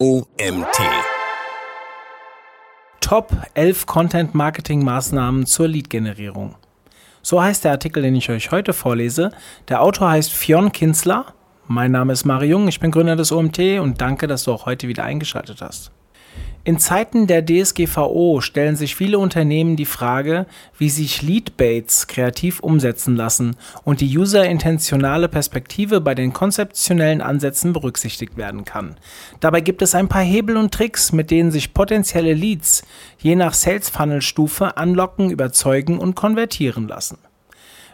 OMT. Top 11 Content-Marketing-Maßnahmen zur Lead-Generierung. So heißt der Artikel, den ich euch heute vorlese. Der Autor heißt Fionn Kinsler. Mein Name ist Mario Jung, ich bin Gründer des OMT und danke, dass du auch heute wieder eingeschaltet hast. In Zeiten der DSGVO stellen sich viele Unternehmen die Frage, wie sich Leadbaits kreativ umsetzen lassen und die userintentionale Perspektive bei den konzeptionellen Ansätzen berücksichtigt werden kann. Dabei gibt es ein paar Hebel und Tricks, mit denen sich potenzielle Leads je nach Sales Funnel Stufe anlocken, überzeugen und konvertieren lassen.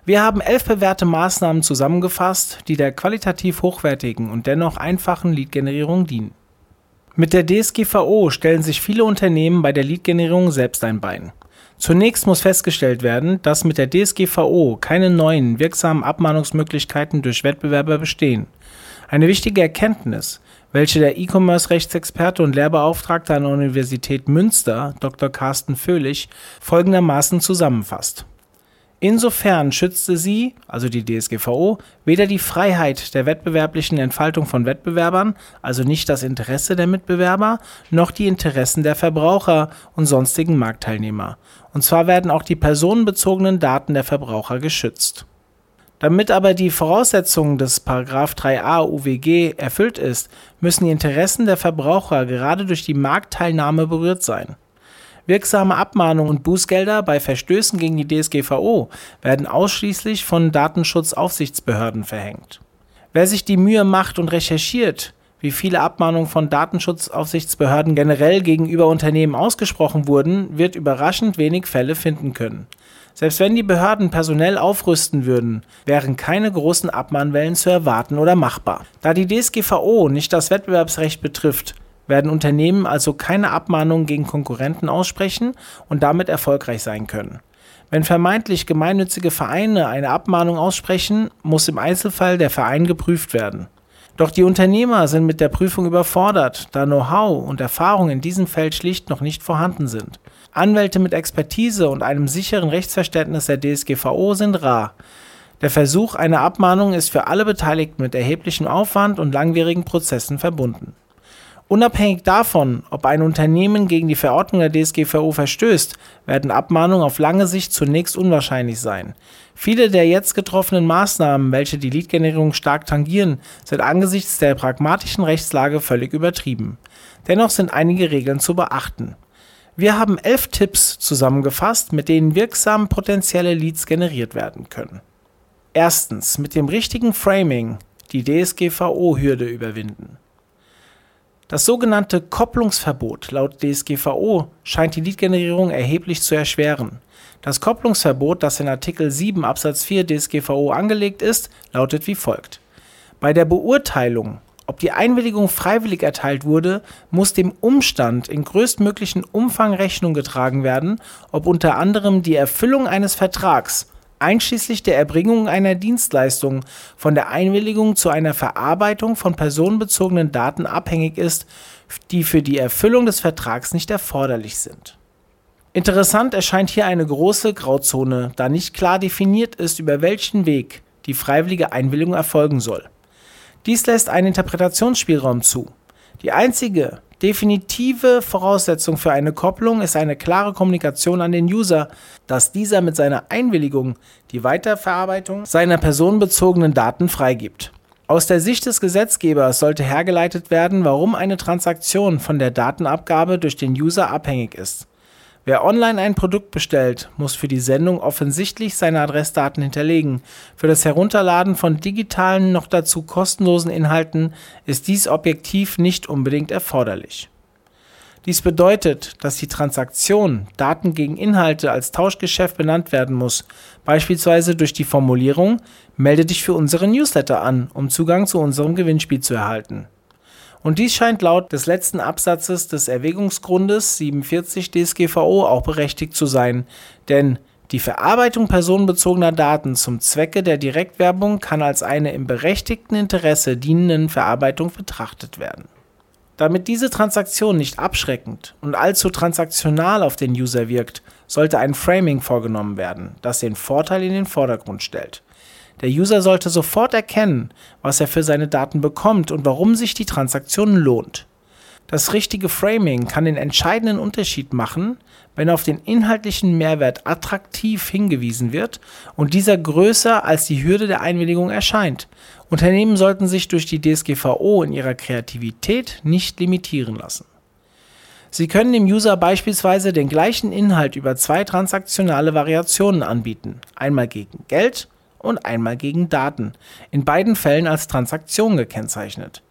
Wir haben elf bewährte Maßnahmen zusammengefasst, die der qualitativ hochwertigen und dennoch einfachen Lead-Generierung dienen. Mit der DSGVO stellen sich viele Unternehmen bei der Lead-Generierung selbst ein Bein. Zunächst muss festgestellt werden, dass mit der DSGVO keine neuen wirksamen Abmahnungsmöglichkeiten durch Wettbewerber bestehen. Eine wichtige Erkenntnis, welche der E-Commerce-Rechtsexperte und Lehrbeauftragte an der Universität Münster, Dr. Carsten Föhlich, folgendermaßen zusammenfasst. Insofern schützte sie, also die DSGVO, weder die Freiheit der wettbewerblichen Entfaltung von Wettbewerbern, also nicht das Interesse der Mitbewerber, noch die Interessen der Verbraucher und sonstigen Marktteilnehmer. Und zwar werden auch die personenbezogenen Daten der Verbraucher geschützt. Damit aber die Voraussetzung des 3a UWG erfüllt ist, müssen die Interessen der Verbraucher gerade durch die Marktteilnahme berührt sein. Wirksame Abmahnungen und Bußgelder bei Verstößen gegen die DSGVO werden ausschließlich von Datenschutzaufsichtsbehörden verhängt. Wer sich die Mühe macht und recherchiert, wie viele Abmahnungen von Datenschutzaufsichtsbehörden generell gegenüber Unternehmen ausgesprochen wurden, wird überraschend wenig Fälle finden können. Selbst wenn die Behörden personell aufrüsten würden, wären keine großen Abmahnwellen zu erwarten oder machbar. Da die DSGVO nicht das Wettbewerbsrecht betrifft, werden Unternehmen also keine Abmahnungen gegen Konkurrenten aussprechen und damit erfolgreich sein können. Wenn vermeintlich gemeinnützige Vereine eine Abmahnung aussprechen, muss im Einzelfall der Verein geprüft werden. Doch die Unternehmer sind mit der Prüfung überfordert, da Know-how und Erfahrung in diesem Feld schlicht noch nicht vorhanden sind. Anwälte mit Expertise und einem sicheren Rechtsverständnis der DSGVO sind rar. Der Versuch einer Abmahnung ist für alle Beteiligten mit erheblichem Aufwand und langwierigen Prozessen verbunden. Unabhängig davon, ob ein Unternehmen gegen die Verordnung der DSGVO verstößt, werden Abmahnungen auf lange Sicht zunächst unwahrscheinlich sein. Viele der jetzt getroffenen Maßnahmen, welche die Lead-Generierung stark tangieren, sind angesichts der pragmatischen Rechtslage völlig übertrieben. Dennoch sind einige Regeln zu beachten. Wir haben elf Tipps zusammengefasst, mit denen wirksam potenzielle Leads generiert werden können. Erstens, mit dem richtigen Framing die DSGVO-Hürde überwinden. Das sogenannte Kopplungsverbot laut DSGVO scheint die Lead-Generierung erheblich zu erschweren. Das Kopplungsverbot, das in Artikel 7 Absatz 4 DSGVO angelegt ist, lautet wie folgt. Bei der Beurteilung, ob die Einwilligung freiwillig erteilt wurde, muss dem Umstand in größtmöglichen Umfang Rechnung getragen werden, ob unter anderem die Erfüllung eines Vertrags einschließlich der Erbringung einer Dienstleistung von der Einwilligung zu einer Verarbeitung von personenbezogenen Daten abhängig ist, die für die Erfüllung des Vertrags nicht erforderlich sind. Interessant erscheint hier eine große Grauzone, da nicht klar definiert ist, über welchen Weg die freiwillige Einwilligung erfolgen soll. Dies lässt einen Interpretationsspielraum zu. Die einzige definitive Voraussetzung für eine Kopplung ist eine klare Kommunikation an den User, dass dieser mit seiner Einwilligung die Weiterverarbeitung seiner personenbezogenen Daten freigibt. Aus der Sicht des Gesetzgebers sollte hergeleitet werden, warum eine Transaktion von der Datenabgabe durch den User abhängig ist. Wer online ein Produkt bestellt, muss für die Sendung offensichtlich seine Adressdaten hinterlegen. Für das Herunterladen von digitalen, noch dazu kostenlosen Inhalten ist dies objektiv nicht unbedingt erforderlich. Dies bedeutet, dass die Transaktion Daten gegen Inhalte als Tauschgeschäft benannt werden muss, beispielsweise durch die Formulierung Melde dich für unseren Newsletter an, um Zugang zu unserem Gewinnspiel zu erhalten. Und dies scheint laut des letzten Absatzes des Erwägungsgrundes 47 DSGVO auch berechtigt zu sein, denn die Verarbeitung personenbezogener Daten zum Zwecke der Direktwerbung kann als eine im berechtigten Interesse dienenden Verarbeitung betrachtet werden. Damit diese Transaktion nicht abschreckend und allzu transaktional auf den User wirkt, sollte ein Framing vorgenommen werden, das den Vorteil in den Vordergrund stellt. Der User sollte sofort erkennen, was er für seine Daten bekommt und warum sich die Transaktion lohnt. Das richtige Framing kann den entscheidenden Unterschied machen, wenn auf den inhaltlichen Mehrwert attraktiv hingewiesen wird und dieser größer als die Hürde der Einwilligung erscheint. Unternehmen sollten sich durch die DSGVO in ihrer Kreativität nicht limitieren lassen. Sie können dem User beispielsweise den gleichen Inhalt über zwei transaktionale Variationen anbieten, einmal gegen Geld und einmal gegen Daten, in beiden Fällen als Transaktion gekennzeichnet.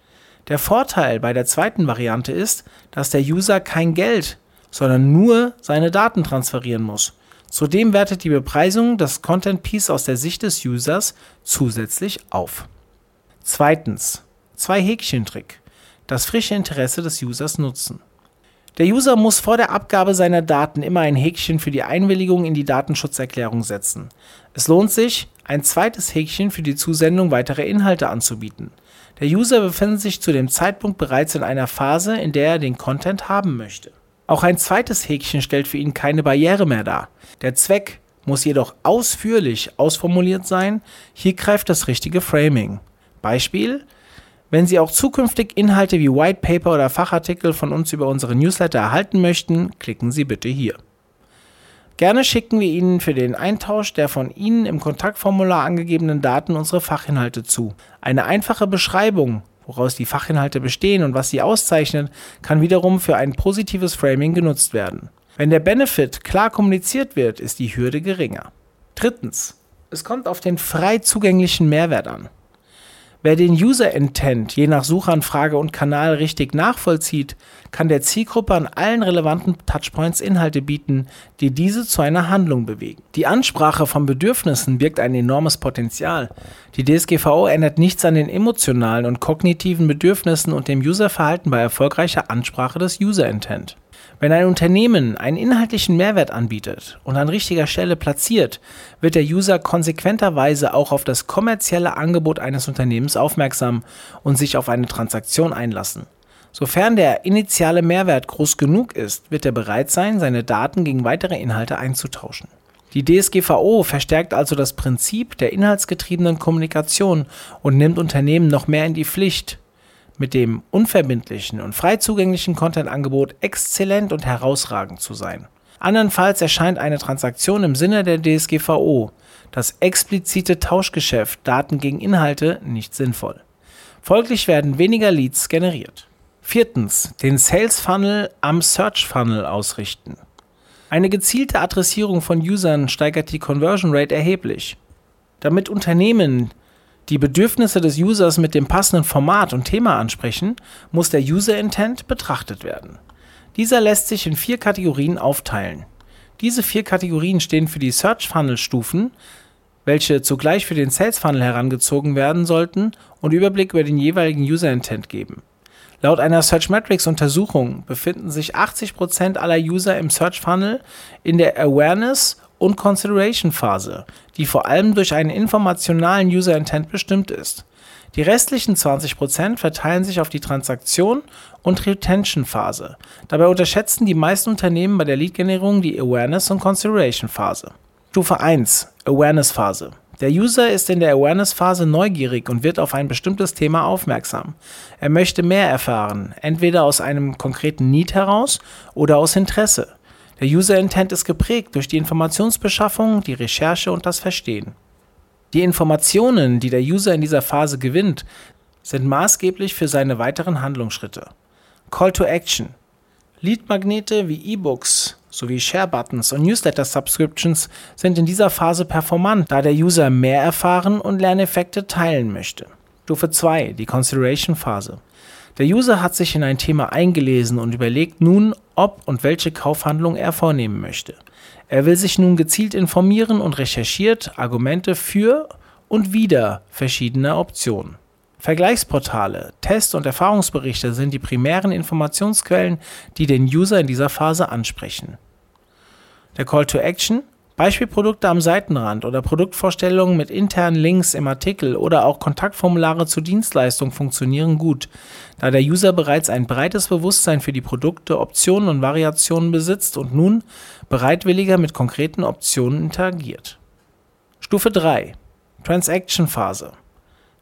Der Vorteil bei der zweiten Variante ist, dass der User kein Geld, sondern nur seine Daten transferieren muss. Zudem wertet die Bepreisung das Content Piece aus der Sicht des Users zusätzlich auf. Zweitens. Zwei Häkchen-Trick. Das frische Interesse des Users nutzen. Der User muss vor der Abgabe seiner Daten immer ein Häkchen für die Einwilligung in die Datenschutzerklärung setzen. Es lohnt sich, ein zweites Häkchen für die Zusendung weiterer Inhalte anzubieten. Der User befindet sich zu dem Zeitpunkt bereits in einer Phase, in der er den Content haben möchte. Auch ein zweites Häkchen stellt für ihn keine Barriere mehr dar. Der Zweck muss jedoch ausführlich ausformuliert sein. Hier greift das richtige Framing. Beispiel: Wenn Sie auch zukünftig Inhalte wie White Paper oder Fachartikel von uns über unsere Newsletter erhalten möchten, klicken Sie bitte hier. Gerne schicken wir Ihnen für den Eintausch der von Ihnen im Kontaktformular angegebenen Daten unsere Fachinhalte zu. Eine einfache Beschreibung, woraus die Fachinhalte bestehen und was sie auszeichnet, kann wiederum für ein positives Framing genutzt werden. Wenn der Benefit klar kommuniziert wird, ist die Hürde geringer. Drittens. Es kommt auf den frei zugänglichen Mehrwert an. Wer den User Intent je nach Suchanfrage und Kanal richtig nachvollzieht, kann der Zielgruppe an allen relevanten Touchpoints Inhalte bieten, die diese zu einer Handlung bewegen. Die Ansprache von Bedürfnissen birgt ein enormes Potenzial. Die DSGVO ändert nichts an den emotionalen und kognitiven Bedürfnissen und dem Userverhalten bei erfolgreicher Ansprache des User Intent. Wenn ein Unternehmen einen inhaltlichen Mehrwert anbietet und an richtiger Stelle platziert, wird der User konsequenterweise auch auf das kommerzielle Angebot eines Unternehmens aufmerksam und sich auf eine Transaktion einlassen. Sofern der initiale Mehrwert groß genug ist, wird er bereit sein, seine Daten gegen weitere Inhalte einzutauschen. Die DSGVO verstärkt also das Prinzip der inhaltsgetriebenen Kommunikation und nimmt Unternehmen noch mehr in die Pflicht, mit dem unverbindlichen und frei zugänglichen Content-Angebot exzellent und herausragend zu sein. Andernfalls erscheint eine Transaktion im Sinne der DSGVO, das explizite Tauschgeschäft Daten gegen Inhalte, nicht sinnvoll. Folglich werden weniger Leads generiert. Viertens, den Sales Funnel am Search Funnel ausrichten. Eine gezielte Adressierung von Usern steigert die Conversion Rate erheblich. Damit Unternehmen die Bedürfnisse des Users mit dem passenden Format und Thema ansprechen, muss der User Intent betrachtet werden. Dieser lässt sich in vier Kategorien aufteilen. Diese vier Kategorien stehen für die Search Funnel Stufen, welche zugleich für den Sales Funnel herangezogen werden sollten und Überblick über den jeweiligen User Intent geben. Laut einer Searchmetrics Untersuchung befinden sich 80% aller User im Search Funnel in der Awareness und Consideration Phase, die vor allem durch einen informationalen User Intent bestimmt ist. Die restlichen 20% verteilen sich auf die Transaktion und Retention Phase. Dabei unterschätzen die meisten Unternehmen bei der Lead-Generierung die Awareness und Consideration Phase. Stufe 1 Awareness Phase. Der User ist in der Awareness-Phase neugierig und wird auf ein bestimmtes Thema aufmerksam. Er möchte mehr erfahren, entweder aus einem konkreten Need heraus oder aus Interesse. Der User Intent ist geprägt durch die Informationsbeschaffung, die Recherche und das Verstehen. Die Informationen, die der User in dieser Phase gewinnt, sind maßgeblich für seine weiteren Handlungsschritte. Call to Action. Lead-Magnete wie E-Books sowie Share-Buttons und Newsletter-Subscriptions sind in dieser Phase performant, da der User mehr erfahren und Lerneffekte teilen möchte. Stufe 2, die Consideration-Phase. Der User hat sich in ein Thema eingelesen und überlegt nun, ob und welche Kaufhandlung er vornehmen möchte. Er will sich nun gezielt informieren und recherchiert Argumente für und wider verschiedene Optionen. Vergleichsportale, Test- und Erfahrungsberichte sind die primären Informationsquellen, die den User in dieser Phase ansprechen. Der Call to Action Beispielprodukte am Seitenrand oder Produktvorstellungen mit internen Links im Artikel oder auch Kontaktformulare zur Dienstleistung funktionieren gut, da der User bereits ein breites Bewusstsein für die Produkte, Optionen und Variationen besitzt und nun bereitwilliger mit konkreten Optionen interagiert. Stufe 3 Transaction Phase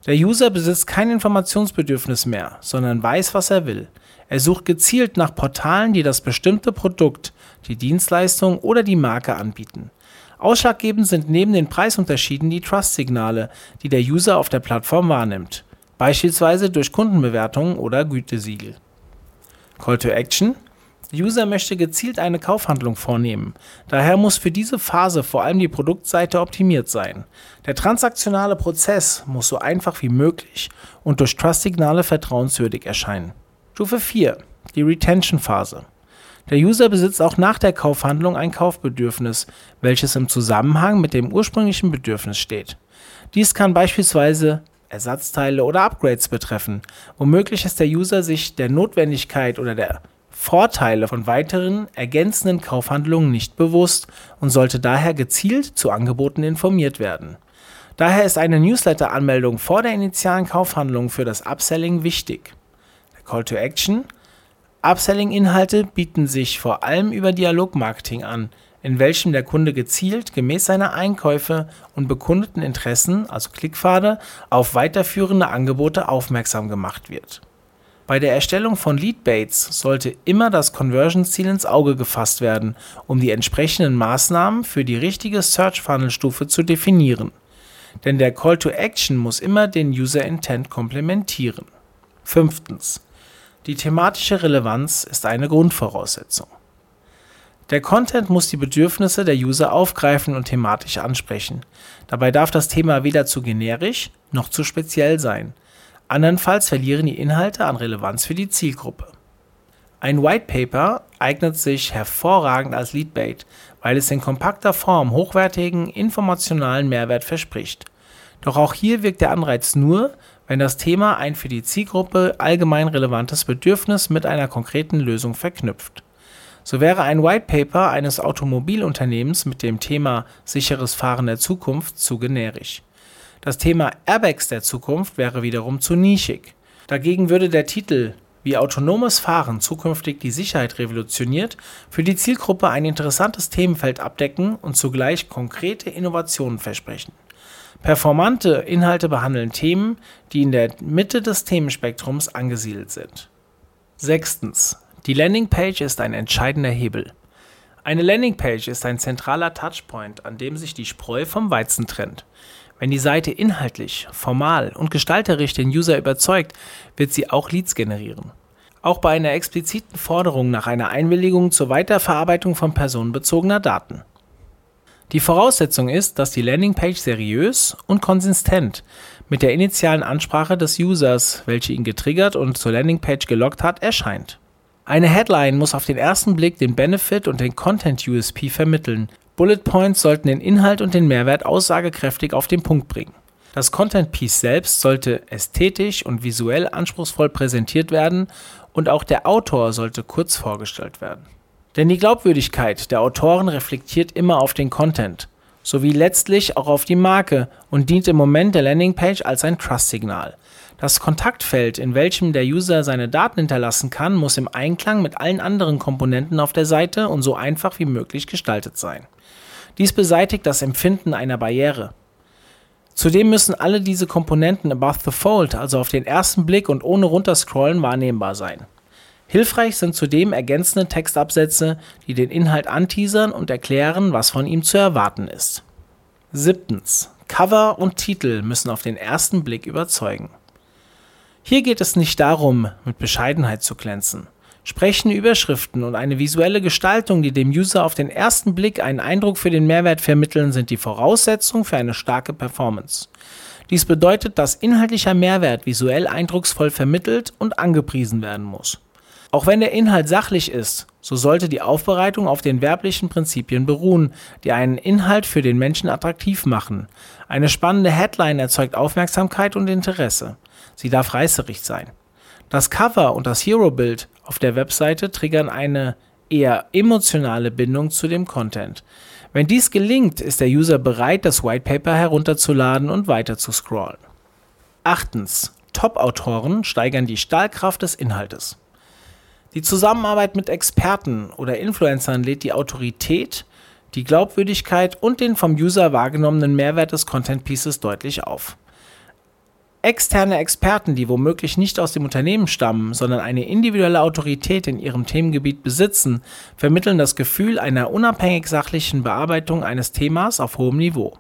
Der User besitzt kein Informationsbedürfnis mehr, sondern weiß, was er will. Er sucht gezielt nach Portalen, die das bestimmte Produkt, die Dienstleistung oder die Marke anbieten. Ausschlaggebend sind neben den Preisunterschieden die Trust-Signale, die der User auf der Plattform wahrnimmt, beispielsweise durch Kundenbewertungen oder Gütesiegel. Call to Action der User möchte gezielt eine Kaufhandlung vornehmen. Daher muss für diese Phase vor allem die Produktseite optimiert sein. Der transaktionale Prozess muss so einfach wie möglich und durch Trust-Signale vertrauenswürdig erscheinen. Stufe 4. Die Retention-Phase. Der User besitzt auch nach der Kaufhandlung ein Kaufbedürfnis, welches im Zusammenhang mit dem ursprünglichen Bedürfnis steht. Dies kann beispielsweise Ersatzteile oder Upgrades betreffen. Womöglich ist der User sich der Notwendigkeit oder der Vorteile von weiteren ergänzenden Kaufhandlungen nicht bewusst und sollte daher gezielt zu Angeboten informiert werden. Daher ist eine Newsletter-Anmeldung vor der initialen Kaufhandlung für das Upselling wichtig. Der Call to Action Upselling-Inhalte bieten sich vor allem über Dialogmarketing an, in welchem der Kunde gezielt gemäß seiner Einkäufe und bekundeten Interessen, also Klickpfade, auf weiterführende Angebote aufmerksam gemacht wird bei der Erstellung von Leadbaits sollte immer das Conversion-Ziel ins Auge gefasst werden, um die entsprechenden Maßnahmen für die richtige Search-Funnel-Stufe zu definieren. Denn der Call to Action muss immer den User Intent komplementieren. Fünftens. Die thematische Relevanz ist eine Grundvoraussetzung. Der Content muss die Bedürfnisse der User aufgreifen und thematisch ansprechen. Dabei darf das Thema weder zu generisch noch zu speziell sein. Andernfalls verlieren die Inhalte an Relevanz für die Zielgruppe. Ein White Paper eignet sich hervorragend als Leadbait, weil es in kompakter Form hochwertigen informationalen Mehrwert verspricht. Doch auch hier wirkt der Anreiz nur, wenn das Thema ein für die Zielgruppe allgemein relevantes Bedürfnis mit einer konkreten Lösung verknüpft. So wäre ein White Paper eines Automobilunternehmens mit dem Thema sicheres Fahren der Zukunft zu generisch. Das Thema Airbags der Zukunft wäre wiederum zu nischig. Dagegen würde der Titel wie autonomes Fahren zukünftig die Sicherheit revolutioniert, für die Zielgruppe ein interessantes Themenfeld abdecken und zugleich konkrete Innovationen versprechen. Performante Inhalte behandeln Themen, die in der Mitte des Themenspektrums angesiedelt sind. Sechstens. Die Landingpage ist ein entscheidender Hebel. Eine Landingpage ist ein zentraler Touchpoint, an dem sich die Spreu vom Weizen trennt. Wenn die Seite inhaltlich, formal und gestalterisch den User überzeugt, wird sie auch Leads generieren. Auch bei einer expliziten Forderung nach einer Einwilligung zur Weiterverarbeitung von personenbezogener Daten. Die Voraussetzung ist, dass die Landingpage seriös und konsistent mit der initialen Ansprache des Users, welche ihn getriggert und zur Landingpage gelockt hat, erscheint. Eine Headline muss auf den ersten Blick den Benefit und den Content USP vermitteln, Bullet Points sollten den Inhalt und den Mehrwert aussagekräftig auf den Punkt bringen. Das Content Piece selbst sollte ästhetisch und visuell anspruchsvoll präsentiert werden und auch der Autor sollte kurz vorgestellt werden. Denn die Glaubwürdigkeit der Autoren reflektiert immer auf den Content, sowie letztlich auch auf die Marke und dient im Moment der Landingpage als ein Trust-Signal. Das Kontaktfeld, in welchem der User seine Daten hinterlassen kann, muss im Einklang mit allen anderen Komponenten auf der Seite und so einfach wie möglich gestaltet sein. Dies beseitigt das Empfinden einer Barriere. Zudem müssen alle diese Komponenten above the fold, also auf den ersten Blick und ohne runterscrollen, wahrnehmbar sein. Hilfreich sind zudem ergänzende Textabsätze, die den Inhalt anteasern und erklären, was von ihm zu erwarten ist. Siebtens. Cover und Titel müssen auf den ersten Blick überzeugen. Hier geht es nicht darum, mit Bescheidenheit zu glänzen. Sprechende Überschriften und eine visuelle Gestaltung, die dem User auf den ersten Blick einen Eindruck für den Mehrwert vermitteln, sind die Voraussetzung für eine starke Performance. Dies bedeutet, dass inhaltlicher Mehrwert visuell eindrucksvoll vermittelt und angepriesen werden muss. Auch wenn der Inhalt sachlich ist, so sollte die Aufbereitung auf den werblichen Prinzipien beruhen, die einen Inhalt für den Menschen attraktiv machen. Eine spannende Headline erzeugt Aufmerksamkeit und Interesse. Sie darf reißerig sein. Das Cover und das Hero-Bild auf der Webseite triggern eine eher emotionale Bindung zu dem Content. Wenn dies gelingt, ist der User bereit, das White Paper herunterzuladen und weiter zu scrollen. Achtens. Top-Autoren steigern die Stahlkraft des Inhaltes. Die Zusammenarbeit mit Experten oder Influencern lädt die Autorität, die Glaubwürdigkeit und den vom User wahrgenommenen Mehrwert des Content Pieces deutlich auf. Externe Experten, die womöglich nicht aus dem Unternehmen stammen, sondern eine individuelle Autorität in ihrem Themengebiet besitzen, vermitteln das Gefühl einer unabhängig sachlichen Bearbeitung eines Themas auf hohem Niveau.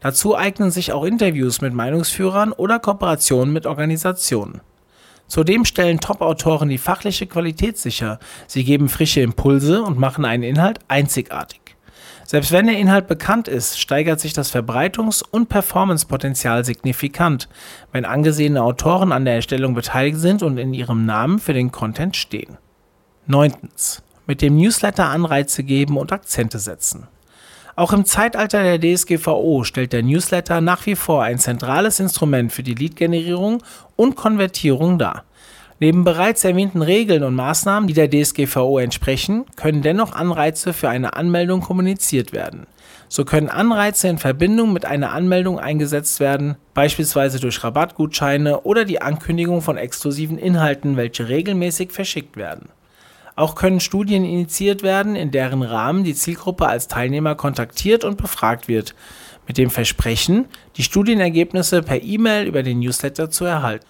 Dazu eignen sich auch Interviews mit Meinungsführern oder Kooperationen mit Organisationen. Zudem stellen Top-Autoren die fachliche Qualität sicher, sie geben frische Impulse und machen einen Inhalt einzigartig. Selbst wenn der Inhalt bekannt ist, steigert sich das Verbreitungs- und Performancepotenzial signifikant, wenn angesehene Autoren an der Erstellung beteiligt sind und in ihrem Namen für den Content stehen. 9. Mit dem Newsletter Anreize geben und Akzente setzen. Auch im Zeitalter der DSGVO stellt der Newsletter nach wie vor ein zentrales Instrument für die Lead-Generierung und Konvertierung dar. Neben bereits erwähnten Regeln und Maßnahmen, die der DSGVO entsprechen, können dennoch Anreize für eine Anmeldung kommuniziert werden. So können Anreize in Verbindung mit einer Anmeldung eingesetzt werden, beispielsweise durch Rabattgutscheine oder die Ankündigung von exklusiven Inhalten, welche regelmäßig verschickt werden. Auch können Studien initiiert werden, in deren Rahmen die Zielgruppe als Teilnehmer kontaktiert und befragt wird, mit dem Versprechen, die Studienergebnisse per E-Mail über den Newsletter zu erhalten.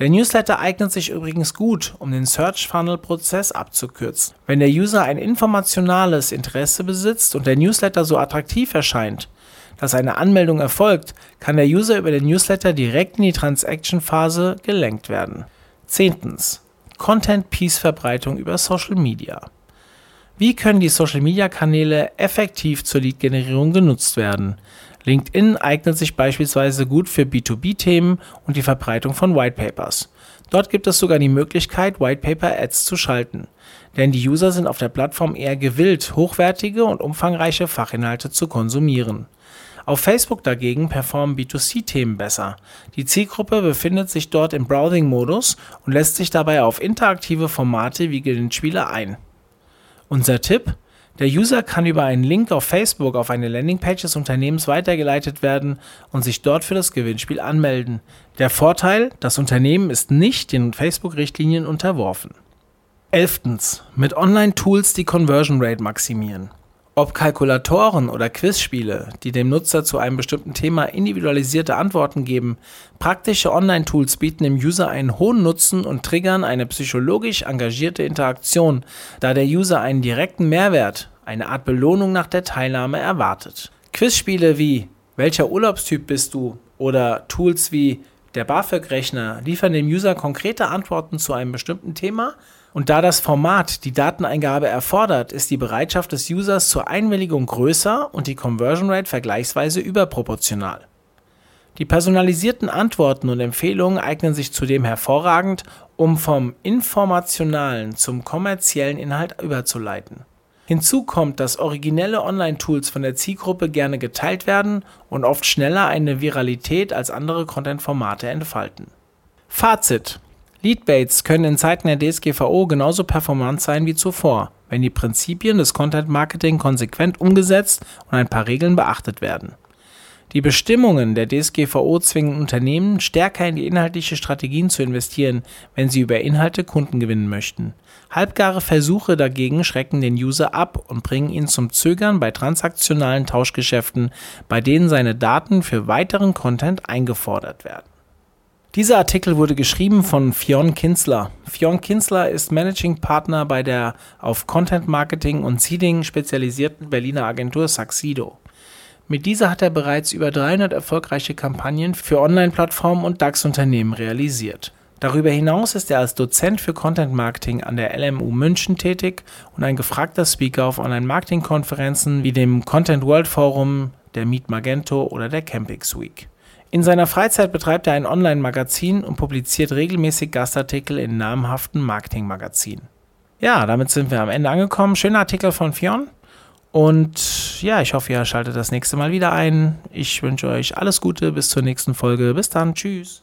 Der Newsletter eignet sich übrigens gut, um den Search Funnel Prozess abzukürzen. Wenn der User ein informationales Interesse besitzt und der Newsletter so attraktiv erscheint, dass eine Anmeldung erfolgt, kann der User über den Newsletter direkt in die Transaction Phase gelenkt werden. Zehntens. Content-Piece-Verbreitung über Social Media. Wie können die Social Media Kanäle effektiv zur Lead-Generierung genutzt werden? LinkedIn eignet sich beispielsweise gut für B2B-Themen und die Verbreitung von Whitepapers. Dort gibt es sogar die Möglichkeit, Whitepaper-Ads zu schalten. Denn die User sind auf der Plattform eher gewillt, hochwertige und umfangreiche Fachinhalte zu konsumieren. Auf Facebook dagegen performen B2C-Themen besser. Die Zielgruppe befindet sich dort im Browsing-Modus und lässt sich dabei auf interaktive Formate wie Gewinnspiele ein. Unser Tipp? Der User kann über einen Link auf Facebook auf eine Landingpage des Unternehmens weitergeleitet werden und sich dort für das Gewinnspiel anmelden. Der Vorteil, das Unternehmen ist nicht den Facebook-Richtlinien unterworfen. 11. Mit Online-Tools die Conversion Rate maximieren. Ob Kalkulatoren oder Quizspiele, die dem Nutzer zu einem bestimmten Thema individualisierte Antworten geben, praktische Online-Tools bieten dem User einen hohen Nutzen und triggern eine psychologisch engagierte Interaktion, da der User einen direkten Mehrwert, eine Art Belohnung nach der Teilnahme erwartet. Quizspiele wie Welcher Urlaubstyp bist du? oder Tools wie der BAföG-Rechner liefern dem User konkrete Antworten zu einem bestimmten Thema und da das Format die Dateneingabe erfordert, ist die Bereitschaft des Users zur Einwilligung größer und die Conversion Rate vergleichsweise überproportional. Die personalisierten Antworten und Empfehlungen eignen sich zudem hervorragend, um vom informationalen zum kommerziellen Inhalt überzuleiten. Hinzu kommt, dass originelle Online-Tools von der Zielgruppe gerne geteilt werden und oft schneller eine Viralität als andere Content-Formate entfalten. Fazit Leadbaits können in Zeiten der DSGVO genauso performant sein wie zuvor, wenn die Prinzipien des Content Marketing konsequent umgesetzt und ein paar Regeln beachtet werden. Die Bestimmungen der DSGVO zwingen Unternehmen, stärker in die inhaltliche Strategien zu investieren, wenn sie über Inhalte Kunden gewinnen möchten. Halbgare Versuche dagegen schrecken den User ab und bringen ihn zum Zögern bei transaktionalen Tauschgeschäften, bei denen seine Daten für weiteren Content eingefordert werden. Dieser Artikel wurde geschrieben von Fionn Kinsler. Fionn Kinsler ist Managing Partner bei der auf Content Marketing und Seeding spezialisierten Berliner Agentur Saxido. Mit dieser hat er bereits über 300 erfolgreiche Kampagnen für Online-Plattformen und DAX-Unternehmen realisiert. Darüber hinaus ist er als Dozent für Content Marketing an der LMU München tätig und ein gefragter Speaker auf Online-Marketing-Konferenzen wie dem Content World Forum, der Meet Magento oder der Campix Week. In seiner Freizeit betreibt er ein Online-Magazin und publiziert regelmäßig Gastartikel in namhaften Marketingmagazinen. Ja, damit sind wir am Ende angekommen. Schöner Artikel von Fionn. Und ja, ich hoffe, ihr schaltet das nächste Mal wieder ein. Ich wünsche euch alles Gute bis zur nächsten Folge. Bis dann. Tschüss.